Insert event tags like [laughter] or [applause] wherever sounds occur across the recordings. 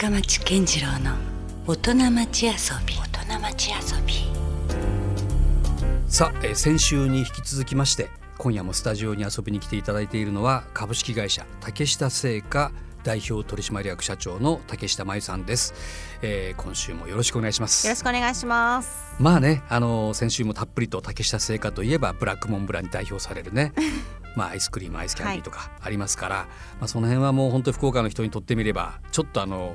深町健次郎の大人町遊び。大人町遊び。さあ、えー先週に引き続きまして今夜もスタジオに遊びに来ていただいているのは株式会社竹下製菓代表取締役社長の竹下真由さんです、えー今週もよろしくお願いします。よろしくお願いします。まあねあの先週もたっぷりと竹下製菓といえばブラックモンブランに代表されるね。[laughs] まあアイスクリームアイスキャンディーとかありますから、まあ、その辺はもう本当に福岡の人にとってみればちょっとあの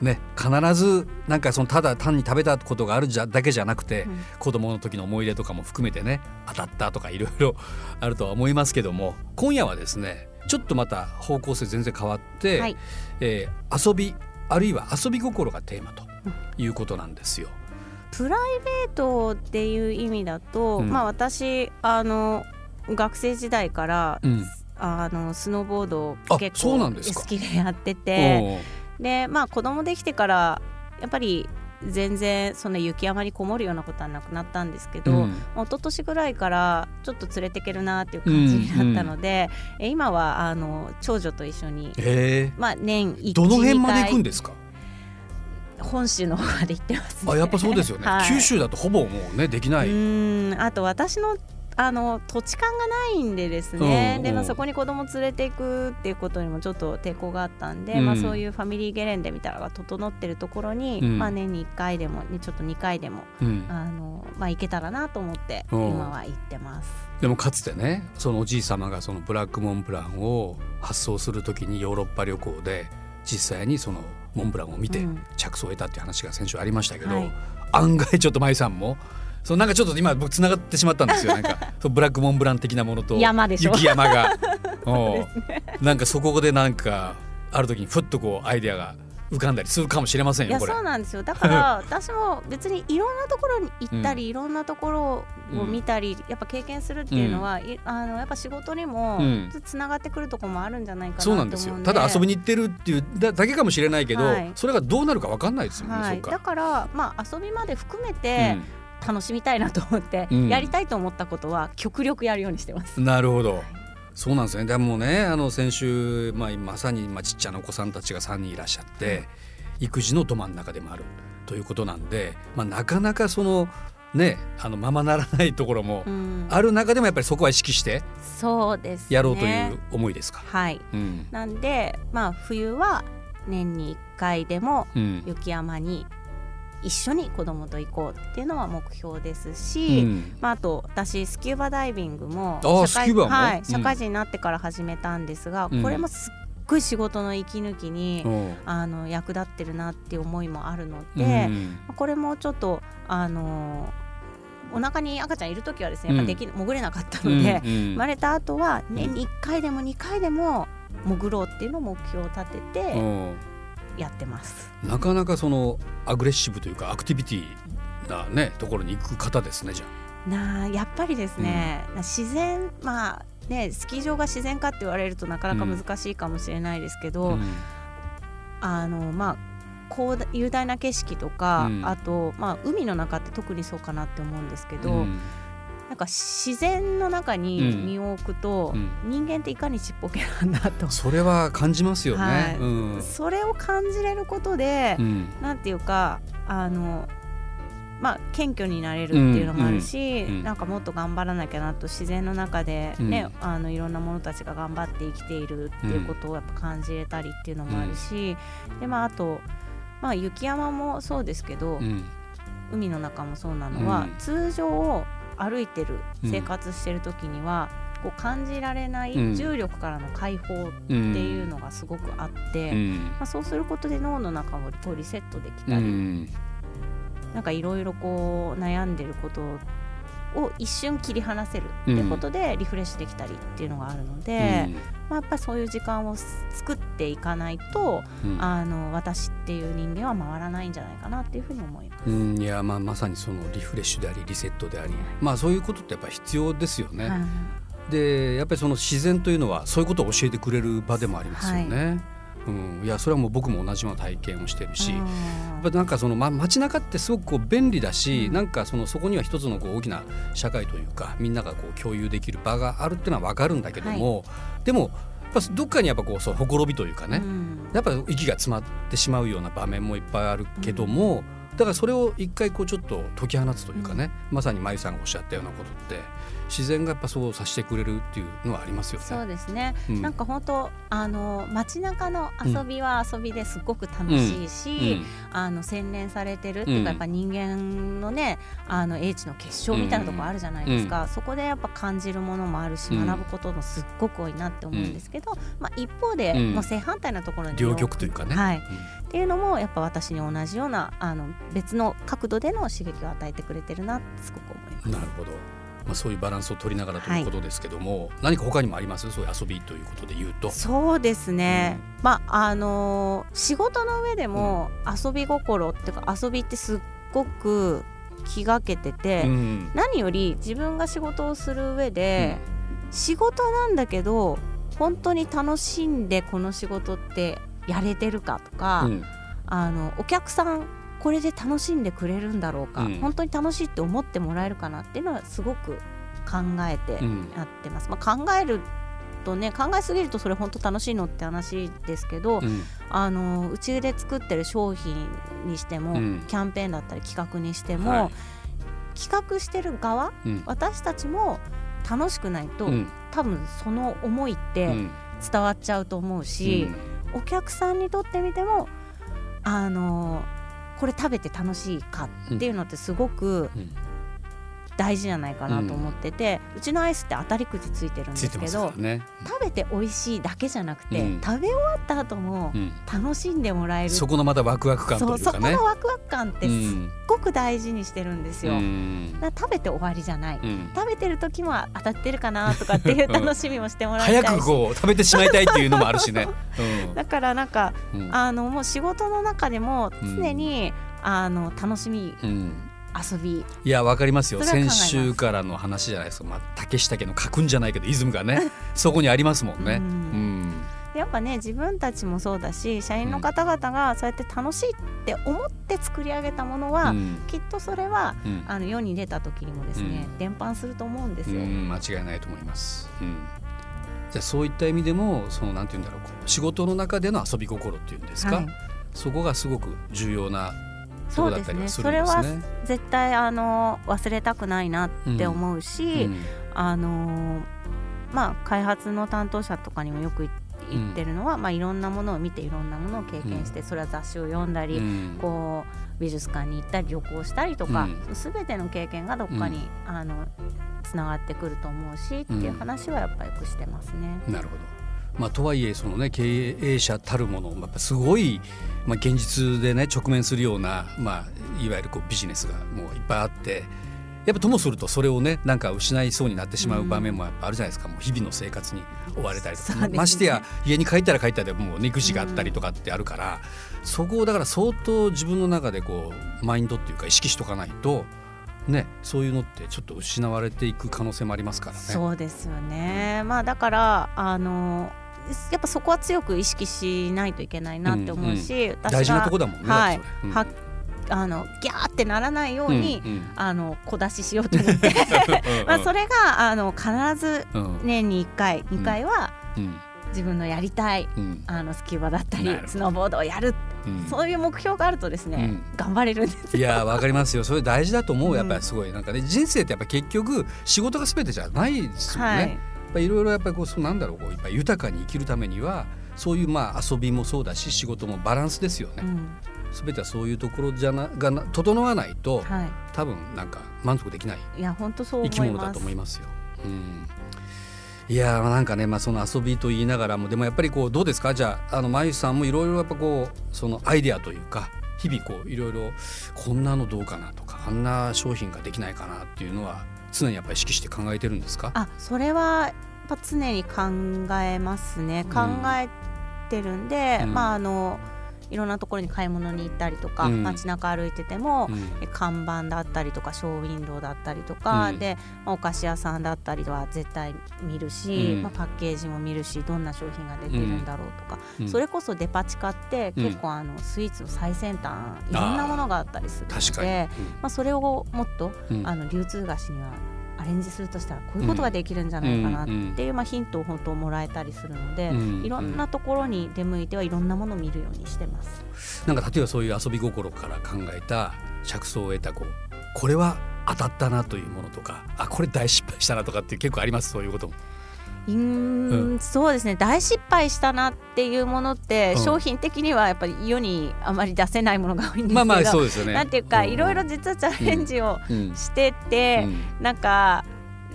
ね必ずなんかそのただ単に食べたことがあるじゃだけじゃなくて、うん。子供の時の思い出とかも含めてね当たったとかいろいろあるとは思いますけども今夜はですねちょっとまた方向性全然変わって、はい。えー遊びあるいは遊び心がテーマということなんですよ。プライベートっていう意味だと、うん。まあ私あの学生時代から、うん。あのスノーボードをあ結構好きでやっててでまあ子供できてからやっぱり全然そんな雪山にこもるようなことはなくなったんですけど、うん。一昨年ぐらいからちょっと連れてけるなっていう感じになったので、え今はあの長女と一緒に、へえ。まあ、年1どの辺まで行くんでですか？本州の方まで行ってますね。あやっぱそうですよね、はい九州だとほぼもうねできない、うーんあと私のあの土地勘がないんでですね、うんでまあ、うんそこに子供連れていくっていうことにもちょっと抵抗があったんで、うん。まあ、そういうファミリーゲレンデみたいなのが整ってるところに、うん。まあ、年に1回でもねちょっと2回でもうん。あの、まあ、行けたらなと思ってうん。今は行ってます。でもかつてねそのおじい様がそのブラックモンブランを発送するときにヨーロッパ旅行で実際にそのモンブランを見てうん。着想を得たっていう話が先週ありましたけど、はい。案外ちょっと舞さんもそうなんかちょっと今僕つながってしまったんですよ。なんか [laughs] そうブラックモンブラン的なものと。山でしょ。雪山が。[laughs] おうなんかそこでなんかある時にふっとこうアイデアが浮かんだりするかもしれませんいやよそうなんですよ。だから [laughs] 私も別にいろんなところに行ったり、いろんなところを見たり、やっぱ経験するっていうのは、いあのやっぱ仕事にもうん。つながってくるところもあるんじゃないかなと思うんんですよ。ただ遊びに行ってるっていうだだけかもしれないけど、はい。それがどうなるかわかんないですもんね、はい、だからまあ遊びまで含めて楽しみたいなと思って、うん。やりたいと思ったことは極力やるようにしてます。うんなるほど。そうなんですね。でもねあの先週、まあ、まさに、まあ、ちっちゃなお子さんたちが3人いらっしゃって、育児のど真ん中でもあるということなんで、まあ、なかなかそのねあのままならないところもうん、ある中でもやっぱりそこは意識してそうです、ね、やろうという思いですか？はい。うん。なんでまあ冬は年に1回でもうん。雪山に一緒に子供と行こうっていうのは目標ですうし、ん。まあ、あと私スキューバダイビングも社会はいうん。社会人になってから始めたんですが、うん。これもすっごい仕事の息抜きに、う。んあの役立ってるなっていう思いもあるのうで、ん。これもちょっとあのお腹に赤ちゃんいる時はですねやっぱでき、潜れなかったので、うんうん。生まれた後は年に1回でも2回でも潜ろうっていうのを目標を立ててう。んやってます。なかなかそのアグレッシブというかアクティビティなねところに行く方ですねじゃあ。なあやっぱりですね、自然まあねスキー場が自然かって言われるとなかなか難しいかもしれないですけど、うん。あのまあこう雄大な景色とか、うん。あと、まあ、海の中って特にそうかなって思うんですけど、うんなんか自然の中に身を置くと、うん。人間っていかにちっぽけなんだと、それは感じますよね。はい。うん。それを感じれることで、うん。なんていうかあのまあ謙虚になれるっていうのもあるし、うん。うん。うん。なんかもっと頑張らなきゃなと自然の中でね、うん。あのいろんな者たちが頑張って生きているっていうことをやっぱ感じれたりっていうのもあるし、でまああとまあ雪山もそうですけど、うん。海の中もそうなのは、うん。通常歩いてる生活してる時には、こう感じられなうん。い重力からの解放っていうのがすごくあって、うん。まあ、そうすることで脳の中をこうリセットできうたり、ん。なんかいろいろこう悩んでることを一瞬切り離せるってことでリフレッシュできたりっていうのがあるので、まあ、やっぱりそういう時間を作っていかないと、うん。あの私っていう人間は回らないんじゃないかなっていうふうに思います。うん。いやまあまさにそのリフレッシュでありリセットであり。まあそういうことってやっぱ必要ですよね。はいでやっぱりその自然というのはそういうことを教えてくれる場でもありますよね。うん、いやそれはもう僕も同じような体験をしてるし、やっぱりなんかその、ま、街中ってすごくこう便利だし、うん。なんかそのそこには一つのこう大きな社会というかみんながこう共有できる場があるっていうのは分かるんだけども、でもやっぱどっかにやっぱこうそうほころびというかね、うん。やっぱ息が詰まってしまうような場面もいっぱいあるけども、だからそれを一回こうちょっと解き放つというかね、まさにまゆさんがおっしゃったようなことって自然がやっぱそうさせてくれるっていうのはありますよね。そうですね、うん。なんか本当あの街中の遊びは遊びですごく楽しいし、あの洗練されてるっていううん。か、やっぱ人間のねあの英知の結晶みたいなところあるじゃないですか、そこでやっぱ感じるものもあるし、うん。学ぶこともすっごく多いなって思うんですけど、まあ、一方で、うん。もう正反対なところに両極というかね。はい、うん。っていうのもやっぱ私に同じようなあの別の角度での刺激を与えてくれてるなってすごく思います。なるほど。まあそういうバランスを取りながらということですけども、何か他にもあります？そういう遊びということで言うと。そうですね、まああのー仕事の上でも遊び心っていうか遊びってすっごく気がけてて、うん。何より自分が仕事をする上で、仕事なんだけど本当に楽しんでこの仕事ってやれてるかとか、うん。あのお客さんこれで楽しんでくれるんだろうか、うん。本当に楽しいって思ってもらえるかなっていうのはすごく考えてうん。やってます。まあ、考えるとね考えすぎるとそれ本当楽しいのって話ですけど、うん。あのうちで作ってる商品にしても、うん。キャンペーンだったり企画にしても、はい。企画してる側うん。私たちも楽しくないと、うん。多分その思いってうん。伝わっちゃうと思うし、お客さんにとってみてもあのこれ食べて楽しいかっていうのってすごく大事じゃないかなと思ってて、うちのアイスって当たりくじついてるんですけどらね。食べて美味しいだけじゃなくて、うん。食べ終わった後もうん楽しんでもらえる、そこのまたワクワク感とそうそこいうかね。のワクワク感ってすっうんごく大事にしてるんですよ。うん。食べて終わりじゃない、うん。食べてる時も当たってるかなとかっていう楽しみもしてもらいたいし。早くこう食べてしまいたいっていうのもあるしね。[laughs] だからなんかうん。うんあのもう仕事の中でも常に、あの楽しみうん遊び。いやわかりますよ。先週からの話じゃないですか、まあ、竹下家の家訓じゃないけどイズムがね [laughs] そこにありますもんね。ううん。んやっぱね自分たちもそうだし社員の方々がそうやって楽しいって思って作り上げたものは、うん。きっとそれはうん。あの世に出た時にもですね、うん。伝播すると思うんですよ。うん間違いないと思います。うん。じゃあそういった意味でもそのなんて言うんだろう仕事の中での遊び心っていうんですか、はい。そこがすごく重要なところだったりはするんそれは。絶対あの忘れたくないなって思うし、うん。あのまあ開発の担当者とかにもよく言ってるのは、まあいろんなものを見ていろんなものを経験して、それは雑誌を読んだり、うん。こう美術館に行ったり旅行したりとか、うん。すべての経験がどっかに、あのつながってくると思うしっていう話はやっぱよくしてますね。なるほど。まあ、とはいえその、ね、経営者たるものやっぱすごい、まあ、現実で、ね、直面するような、まあ、いわゆるこうビジネスがもういっぱいあってやっぱともするとそれをねなんか失いそうになってしまう場面もやっぱあるじゃないですか、もう日々の生活に追われたりとか、ねましてや家に帰ったら帰ったでもう育児があったりとかってあるから、そこをだから相当自分の中でこうマインドっていうか意識しとかないと。ね、そういうのってちょっと失われていく可能性もありますからね。そうですよね。まあだからあのやっぱそこは強く意識しないといけないなって思うし、私が大事なとこだもんね。はいうん。はあのギャーってならないように、うんうん。あの小出ししようと思って。[laughs] [laughs] まあそれがあの必ずうん。年に1回2回はうん。自分のやりたいうん。あのスキューバだったりスノーボードをやる、うん。そういう目標があるとですね、うん。頑張れるんですいやわかりますよ。それ大事だと思ううんやっぱりすごい。なんかね人生ってやっぱ結局仕事が全てじゃないですよね。はいいろいろやっぱりこうそうなんだろうこうやっぱ豊かに生きるためにはそういうまあ遊びもそうだし仕事もバランスですよね。うん。全てはそういうところじゃながな整わないとは多分なんか満足できないい、いや本当そう思生き物だと思いますよ。うん。いやーなんかね、まあ、その遊びと言いながらもでもやっぱりこうどうですか？じゃああのまゆさんもいろいろやっぱこうそのアイデアというか日々こういろいろこんなのどうかなとかあんな商品ができないかなっていうのは常にやっぱり意識して考えてるんですか？あそれはやっぱ常に考えますね。考えてるんで、うん。まああのいろんなところに買い物に行ったりとか、うん。街中歩いてても、うん。え看板だったりとかショーウィンドウだったりとか、うん。で、まあお菓子屋さんだったりは絶対見るし、うん。まあ、パッケージも見るしどんな商品が出てるんだろうとか、うん。それこそデパ地下ってうん。結構あのスイーツの最先端いろんなものがあったりするので、まあ、それをもっとうん。あの流通菓子にはアレンジするとしたらこういうことができるんじゃないかなっていう、まあ、ヒントを本当もらえたりするので、いろんなところに出向いてはいろんなものを見るようにしてます。なんか例えばそういう遊び心から考えた着想を得たこうこれは当たったなというものとかあこれ大失敗したなとかって結構あります？そういうことも。うん、そうですね。大失敗したなっていうものって、商品的にはやっぱり世にあまり出せないものが多いんですけど、まあまあそうですよね。なんていうか、いろいろ実はチャレンジをしてて、うなんか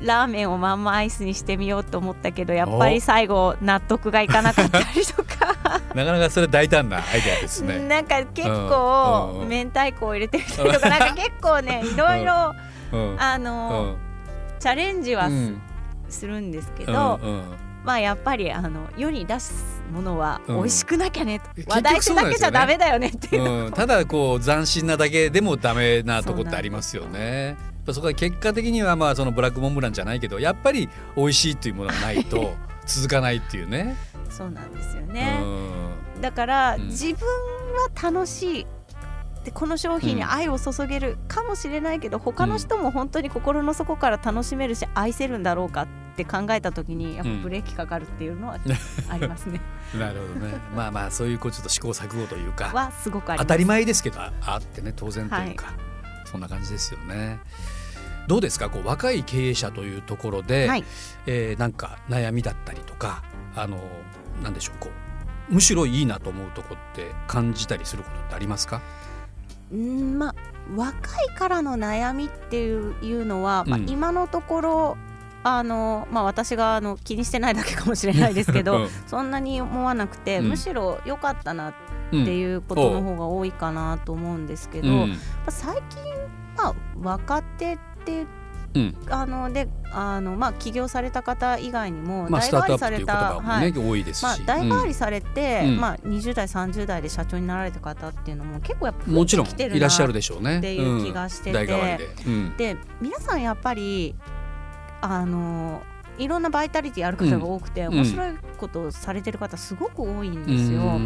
ラーメンをまんまアイスにしてみようと思ったけどやっぱり最後納得がいかなかったりとか。[laughs] なかなかそれ大胆なアイデアですね。なんか結構、明太子を入れてみたりとかなんか結構ねいろいろ、あの、チャレンジはするんですけど、うんうん、まあやっぱりあの世に出すものは美味しくなきゃねと、うん、話題性だけじゃダメだよねっていう、うん、ただこう斬新なだけでもダメなとこってありますよね。そこは結果的にはまあそのブラックモンブランじゃないけどやっぱり美味しいっていうものがないと続かないっていうね。そうなんですよね。だから、自分は楽しいでこの商品に愛を注げるかもしれないけど、うん、他の人も本当に心の底から楽しめるし愛せるんだろうかって考えた時にやっぱブレーキかかるっていうのは [laughs] ありますね。なるほどね。まあまあそういうこうちょっと試行錯誤というかはすごく当たり前ですけどあってね当然というか、はい、そんな感じですよね。どうですか？こう若い経営者というところで、はい、えー、なんか悩みだったりとかあのなんでしょうこうむしろいいなと思うとこって感じたりすることってありますか？うんまあ若いからの悩みっていうのは、うん、まあ、今のところあのまあ、私があの気にしてないだけかもしれないですけど、うん、そんなに思わなくて、うん、むしろ良かったなっていうことの方が多いかなと思うんですけど、まあ、最近、まあ、若手ってうん、あのであのまあ起業された方以外にも大変わりされた、はい、多いまあ、大変わりされて、うん、まあ20代30代で社長になられた方っていうのも結構やっぱもちろんいらっしゃるでしょうねっていう気がしてて、うん、で皆さんやっぱりあのいろんなバイタリティある方が多くて、面白いことをされてる方すごく多いんですよ。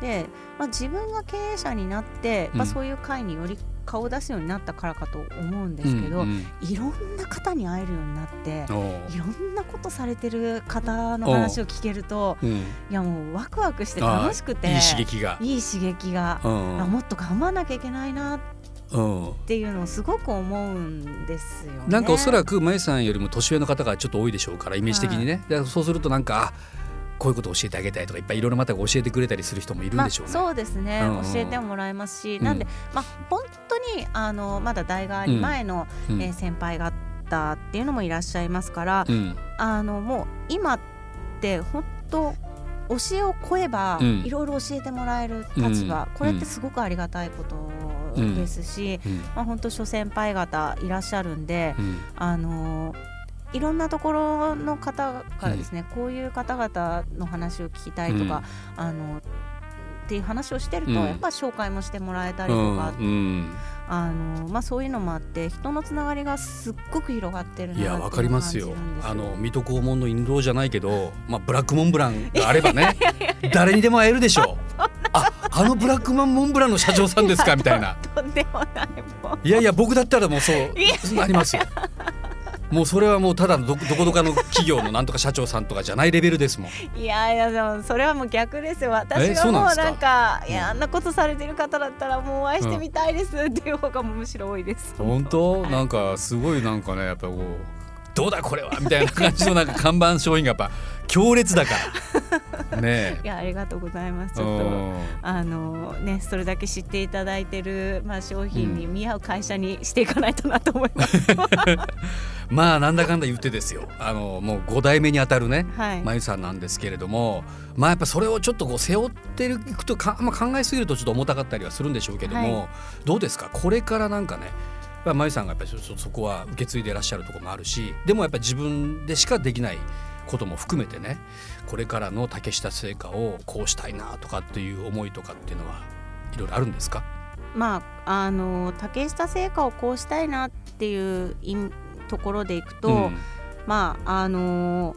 で、まあ、自分が経営者になって、まあ、そういう会により顔を出すようになったからかと思うんですけど、うんうん、いろんな方に会えるようになっていろんなことされてる方の話を聞けると、う。ん、いやもうワクワクして楽しくていい刺激が。いい刺激が、うん、もっと頑張らなきゃいけないなっていうのをすごく思うんですよ、ね、なんかおそらくまゆさんよりも年上の方がちょっと多いでしょうからイメージ的にね、はい、そうするとなんかこういうことを教えてあげたいとかいっぱいいろいろまた教えてくれたりする人もいるんでしょうね。まあ、そうですね、うんうん、教えてもらえますし、なんで、まあ、本当にあのまだ代替わり前の、うん、えー、先輩方っていうのもいらっしゃいますから、うん、あのもう今って本当教えを超えばいろいろ教えてもらえる立場、これってすごくありがたいことですし、まあ、本当諸先輩方いらっしゃるんで、あのいろんなところの方からですね、うん、こういう方々の話を聞きたいとか、うん、あのっていう話をしてると、やっぱ紹介もしてもらえたりとか、あのまあ、そういうのもあって人のつながりがすっごく広がってるいやわかりますよ。あの水戸黄門の印籠じゃないけど、まあ、ブラックモンブランがあればね [laughs] 誰にでも会えるでしょうああのブラックマンモンブランの社長さんですか？みたいな。とんでもないもいやいや僕だったらもうそうなりますよ。もうそれはもうただのどどこどかの企業のなんとか社長さんとかじゃないレベルですもん。いやいやでもそれはもう逆ですよ。私がもうなんかいやあんなことされてる方だったらもうお会いしてみたいですっていう方がむしろ多いです、本当？なんかすごいなんかねやっぱこうどうだこれはみたいな感じのなんか看板商品がやっぱ強烈だから。[laughs] ねいやありがとうございます。ちょっとあのねそれだけ知っていただいてるまあ商品に見合う会社にしていかないとなと思います、うん、まあなんだかんだ言ってですよ。あのもう5代目にあたるね、はい、まゆさんなんですけれどもまあやっぱそれをちょっとこう背負っていくとか、まあ、考えすぎるとちょっと重たかったりはするんでしょうけども、はい、どうですか？これからなんかねまゆさんがやっぱりそこは受け継いでいらっしゃるところもあるしでもやっぱり自分でしかできないことも含めてねこれからの竹下製菓をこうしたいなとかっていう思いとかっていうのはいろいろあるんですか？まああの竹下製菓をこうしたいなっていうところでいくと、うん、まああの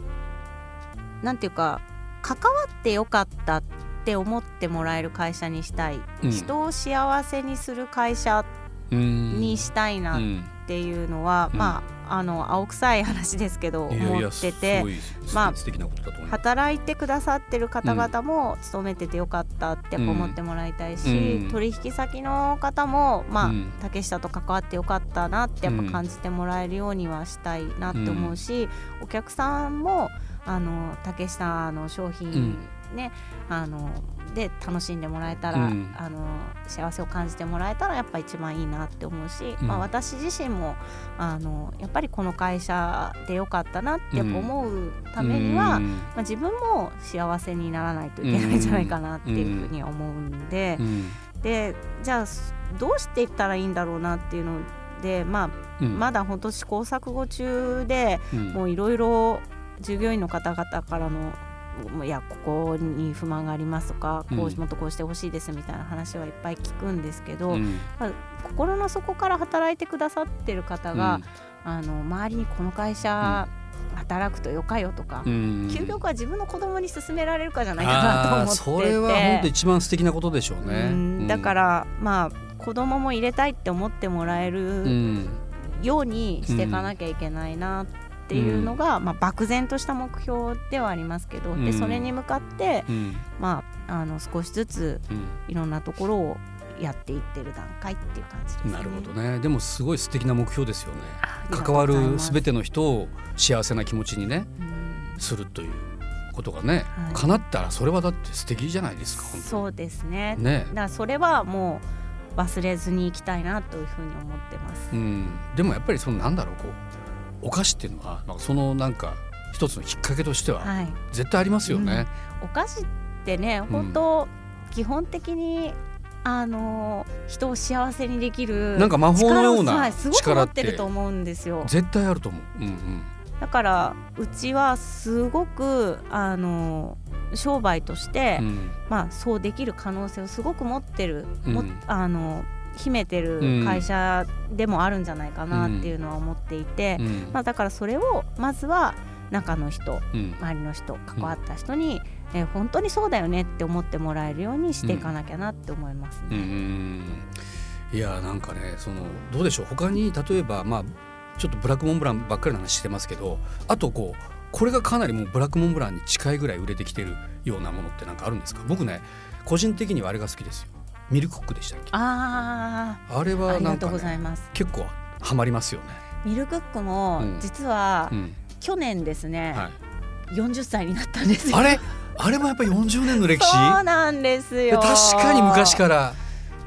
なんていうか関わってよかったって思ってもらえる会社にしたい、うん、人を幸せにする会社にしたいなっていうのは、うん、まああの青臭い話ですけど思っててまあ。働いてくださってる方々も勤めててよかったって思ってもらいたいし、うん。取引先の方もまあ、うん。竹下と関わってよかったなってやっぱ感じてもらえるようにはしたいなって思うし、お客さんもあの竹下の商品、うん。ねあので楽しんでもらえたら、うん。あの幸せを感じてもらえたらやっぱ一番いいなって思うし、うん。まあ、私自身もあのやっぱりこの会社でよかったなって思うためには、うん。まあ、自分も幸せにならないといけないんじゃないかなっていうふうには思うんで、うん。でじゃあどうしていったらいいんだろうなっていうので、まあ、うん。まだ本当試行錯誤中でうん。もういろいろ従業員の方々からのいやここに不満がありますとかこうん。うもっとこうしてほしいですみたいな話はいっぱい聞くんですけど、うん。まあ心の底から働いてくださってる方が、あの周りにこの会社働くとよかよとか、うん。究極は自分の子供に勧められるかじゃないかなと思ってそれは本当一番素敵なことでしょうね。うん。だからまあ子供も入れたいって思ってもらえうるん。ようにしていかなきゃいけないなっていうのが、まあ、漠然とした目標ではありますけど、うん。でそれに向かって、うん。まあ、あの少しずつうん。いろんなところをやっていってる段階っていう感じですね。なるほどね。でもすごい素敵な目標ですよね。関わるすべての人を幸せな気持ちにねうん。するということがね、はい。叶ったらそれはだって素敵じゃないですか本そうですね。ね。だからそれはもう忘れずにいきたいなというふうに思ってます。うん、でもやっぱりそのなんだろうこうお菓子っていうのはなんかそのなんか一つのきっかけとしてははい、絶対ありますよね。お菓子ってね本当、基本的にあの人を幸せにできるなんか魔法のような力をはいすごく持っててると思うんですよ。絶対あると思う。うんうん。だからうちはすごくあの商売として、うん。まあそうできる可能性をすごく持ってる、もうん。あの秘めてうん。る会社でもあるんじゃないかなっていうのは思っていて、うん。まあ、だからそれをまずは中の人うん。周りの人関わった人に、えー本当にそうだよねって思ってもらえるようにしていかなきゃなって思いますうんうね。ん。いやなんかねそのどうでしょう？他に例えばまあちょっとブラックモンブランばっかりの話してますけどあとこうこれがかなりもうブラックモンブランに近いぐらい売れてきてるようなものってなんかあるんですか？僕ね個人的にはあれが好きですよミルクコックでしたっけ？ああれはなんか、ね、ございます。結構ハマりますよね。ミルクックもうん。実はうん。去年ですね、はい、40歳になったんですよ。あれ？あれもやっぱり40年の歴史？そうなんですよ。確かに昔から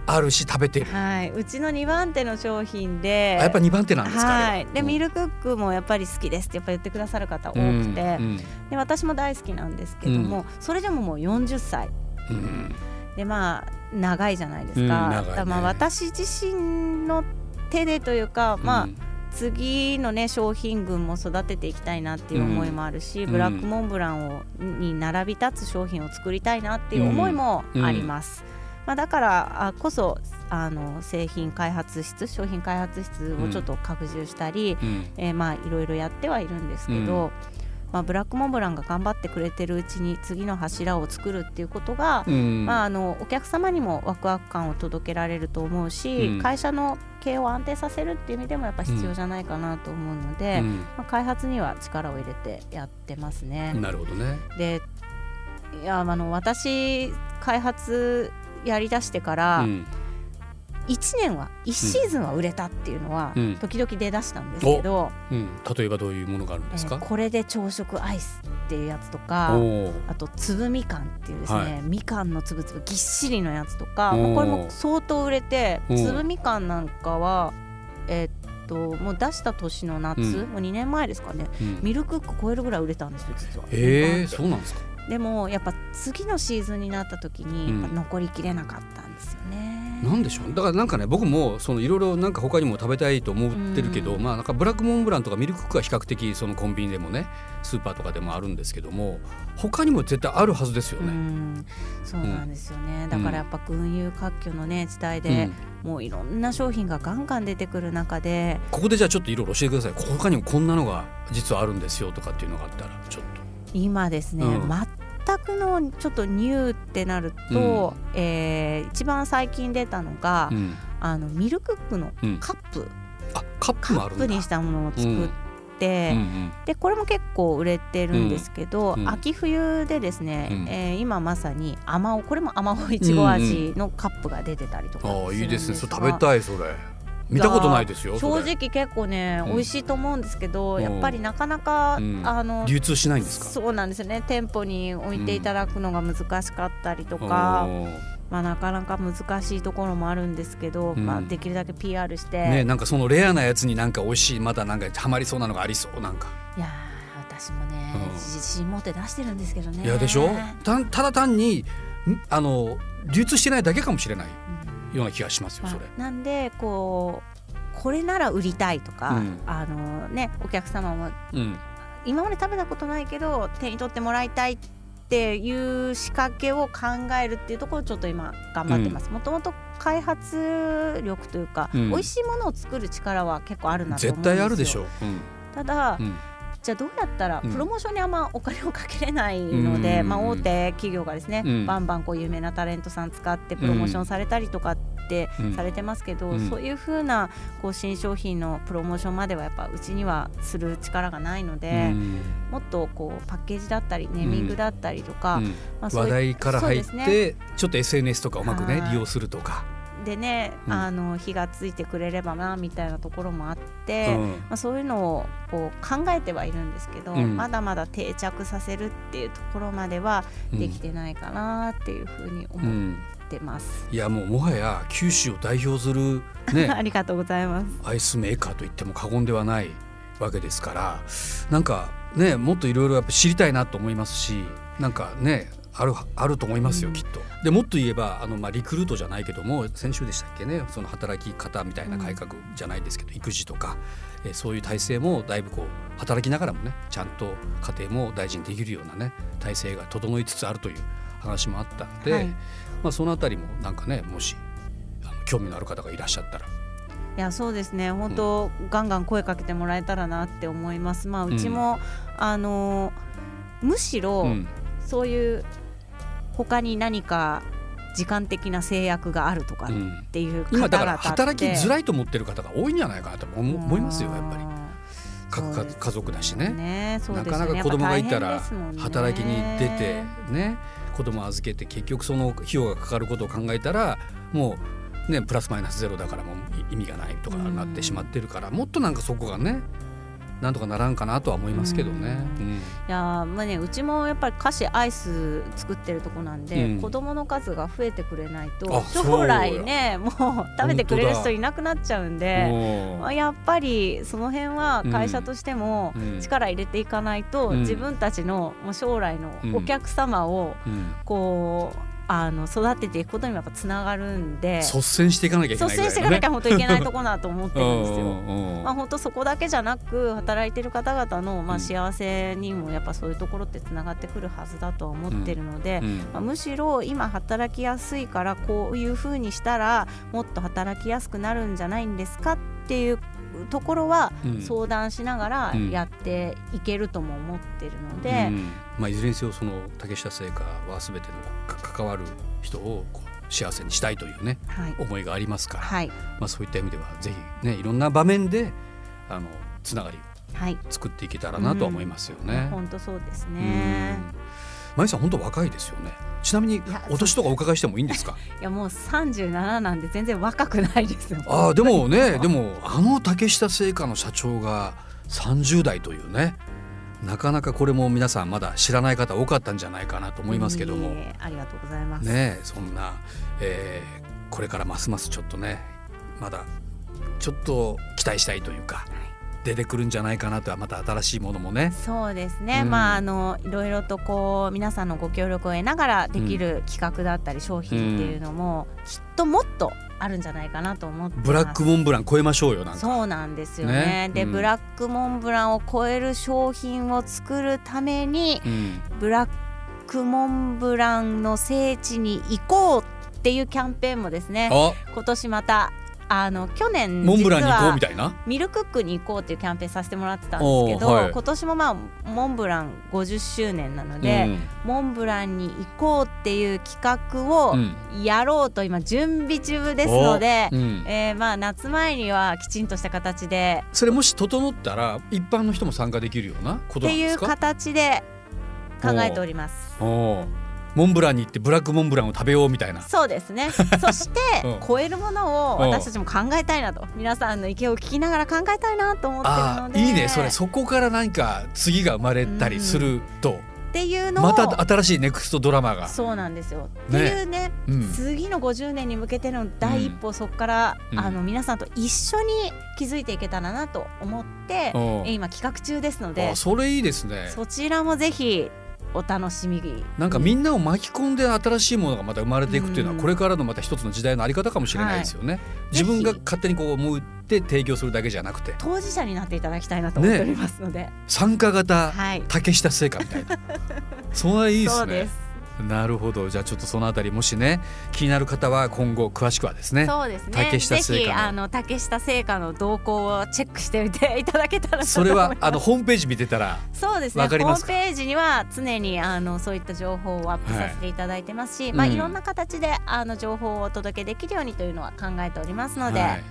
あるし食べてる。あはい、うちの2番手の商品でやっぱ2番手なんですかは？い、で、ミルクックもやっぱり好きですってやっぱ言ってくださる方多くて、うん。で私も大好きなんですけども、それでももう40歳。うんうんでまあ長いじゃないですか,、うんね。だからまあ私自身の手でというか、まあ次のね商品群も育てていきたいなっていう思いもあるし、うん。ブラックモンブランをに並び立つ商品を作りたいなっていう思いもあります。まあ、だからあこそあの製品開発室商品開発室をちょっと拡充したり、うん。えーまあいろいろやってはいるんですけど、まあ、ブラックモンブランが頑張ってくれてるうちに次の柱を作るっていうことが、うんまあ、あのお客様にもワクワク感を届けられると思うし、うん会社の経営を安定させるっていう意味でもやっぱ必要じゃないかなと思うので、うんまあ、開発には力を入れてやってますね。なるほどね。でいやあの私開発やりだしてからうん1年は1シーズンは売れたっていうのはうん。時々出だしたんですけど、うん。例えばどういうものがあるんですか？えー。これで朝食アイスっていうやつとかあと粒みかんっていうですね、はい。みかんの粒々ぎっしりのやつとか、まあこれも相当売れて粒みかんなんかはえーっともう出した年の夏、うん。もう2年前ですかねうん。ミルクック超えるぐらい売れたんですよ実は。えーそうなんですか？でもやっぱ次のシーズンになった時に残りきれなかったんですよね。なんでしょうだからなんかね僕もそのいろいろなんか他にも食べたいと思ってるけど、うん。まあなんかブラックモンブランとかミルククは比較的そのコンビニでもねスーパーとかでもあるんですけども他にも絶対あるはずですようね。ん。そうなんですよね、だからやっぱ群雄割拠のね時代で、もういろんな商品がガンガン出てくる中でここでじゃあちょっといろいろ教えてください。他にもこんなのが実はあるんですよとかっていうのがあったらちょっと。今ですね、うん全くのちょっとニューってなると、えー一番最近出たのが、うん。あのミルクックのうん。カップ。あカップもあるんだ。カップにしたものを作って、うん。うんでこれも結構売れてるんですけど、うん。うん。秋冬でですね、うん。えー今まさにあまおこれもあまおいちご味のカップが出てたりとかああいいですね。それ食べいたいそれ見たことないですよ正直結構ね、うん。美味しいと思うんですけど、うん。やっぱりなかなか、うん。あの流通しないんですか？そうなんですよね。店舗に置いていただくのが難しかったりとか、まあ、なかなか難しいところもあるんですけど、うん。まあ、できるだけ PR して、ねなんかそのレアなやつになんか美味しいまだなんかハマりそうなのがありそうなんか。いやー私もね、うん。自信持って出してるんですけどね。いやでしょ？たただ単にんあの流通してないだけかもしれない。うんような気がしますよまあそれ。なんでこうこれなら売りたいとか、うんあのねお客様もうん今まで食べたことないけど手に取ってもらいたいっていう仕掛けを考えるっていうところをちょっと今頑張ってます。もともと開発力というか、うん美味しいものを作る力は結構あるなと思うんですよ。絶対あるでしょう。うんただ、うんじゃあどうやったらうん。プロモーションにあんまお金をかけれないので、うん。まあ、大手企業がですね、うん。バンバンこう有名なタレントさん使ってプロモーションされたりとかってうんされてますけど、うん。そういうふうなこう新商品のプロモーションまではやっぱうちにはする力がないので、うん。もっとこうパッケージだったりネーミングだったりとか、まあそういう題から入ってちょっと SNS とかうまくねはい。利用するとか。でね、うんあの火がついてくれればなみたいなところもあって。うんまあ、そういうのをこう考えてはいるんですけど、うんまだまだ定着させるっていうところまではできてないかなっていうふうにう思っんてます。いやもうもはや九州を代表するね [laughs] ありがとうございます。アイスメーカーと言っても過言ではないわけですからなんかねもっといろいろやっぱ知りたいなと思いますしなんかねあるあると思いますよ、うん。きっと。でもっと言えばあの、まあ、リクルートじゃないけども先週でしたっけねその働き方みたいな改革じゃないですけど、育児とか、えーそういう体制もだいぶこう働きながらもねちゃんと家庭も大事にできるようなね体制が整いつつあるという話もあったので、はい。まあ、そのあたりもなんかねもしあの興味のある方がいらっしゃったら。いやそうですね。本当、ガンガン声かけてもらえたらなって思います。まあうちも、あのむしろ、うん。そういう他に何か時間的な制約があるとかっうんていう方々って、今だから働きづらいと思ってる方が多いんじゃないかなと思思いますよやっぱり。各家家族だしね。ねそうなかなか子供がいたら働きに出てね子供預けて結局その費用がかかることを考えたらもうねプラスマイナスゼロだからもう意味がないとかなってしまってるからもっとなんかそこがねなんとかならんかなとは思いますけどね。うん。いやーまあねうちもやっぱり菓子アイス作ってるとこなんで、うん。子供の数が増えてくれないとあ将来ねもう食べてくれる人いなくなっちゃうんで、まあ、やっぱりその辺は会社としてもうん。力入れていかないと、うん。自分たちのもう将来のお客様をうん。こうあの育てていくことにもやっぱつながるんで率先していかなきゃいけない率先していかなきゃ本当いけないとこだと思ってるんですよ。よまあ、本当そこだけじゃなく働いてる方々のまうん。あ幸せにもやっぱそういうところってつながってくるはずだとは思ってるので、まあ、むしろ今働きやすいからこういうふうにしたらもっと働きやすくなるんじゃないんですかっていうところはうん。相談しながらうん。やっていけるとも思ってるので、うん。まあ、いずれにせよその竹下製菓は全てのか関わる人を幸せにしたいというねはい、思いがありますから、はい、まあ、そういった意味ではぜひねいろんな場面であのつながりをはい、作っていけたらなとは思いますよね。本当そうですうんね。まゆさん本当若いですよね。ちなみにやお年とかお伺いしてもいいんですか？[laughs] いやもう37なんで全然若くないですよ。ああでもねでもあの竹下製菓の社長が30代というねなかなかこれも皆さんまだ知らない方多かったんじゃないかなと思いますけども。いえいえありがとうございます。ねえそんな、えーこれからますますちょっとねまだちょっと期待したいというか出てくるんじゃないかなとはまた新しいものもね。そうですね、うんまああのいろいろとこう皆さんのご協力を得ながらできる企画だったり商品っていうのも、きっともっとあるんじゃないかなと思ってブラックモンブラン超えましょうよなんか。そうなんですよね。で、ねうん。ブラックモンブランを超える商品を作るためにうん。ブラックモンブランの聖地に行こうっていうキャンペーンもですねあ。今年またあの去年モンブランに行こうみたいな？ミルクックに行こうっていうキャンペーンさせてもらってたんですけど、はい。今年もまあモンブラン50周年なので、モンブランに行こうっていう企画をうん。やろうと今準備中ですので、うん。えーまあ夏前にはきちんとした形でそれもし整ったら一般の人も参加できるようなことっていうなんですか？形で考えております。おーモンブランに行ってブラックモンブランを食べようみたいな。そうですね。[laughs] そして、うん。超えるものをうん。私たちも考えたいなと。皆さんの意見を聞きながら考えたいなと思ってるあので。ーいいねそれ。そこから何か次が生まれたりすると、っていうのをまた新しいネクストドラマが。そうなんですよ。ね。っていうね、うん。次の50年に向けての第一歩、そこから、うん。あの皆さんと一緒に気づいていけたらなと思って、今企画中ですので。あそれいいですね。そちらもぜひお楽しみに。なんかみんなを巻き込んで新しいものがまた生まれていくっていうのはうん。これからのまた一つの時代のあり方かもしれないですよね、自分が勝手にこう思って提供するだけじゃなくて。当事者になっていただきたいなと思っておりますので、参加型はい竹下製菓みたいな。[laughs] そんないいですねなるほど。じゃあちょっとそのあたりもしね気になる方は今後詳しくはですねそうですね。竹下製菓のぜひあの竹下製菓の動向をチェックしてみていただけたらそれはあのホームページ見てたらそうですね。わかりますか？ホームページには常にあのそういった情報をアップさせていただいてますし、まあ、うんいろんな形であの情報をお届けできるようにというのは考えておりますので、はい。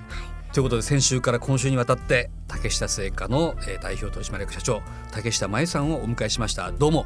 ということで先週から今週にわたって竹下製菓の、えー代表取締役社長竹下真由さんをお迎えしました。どうも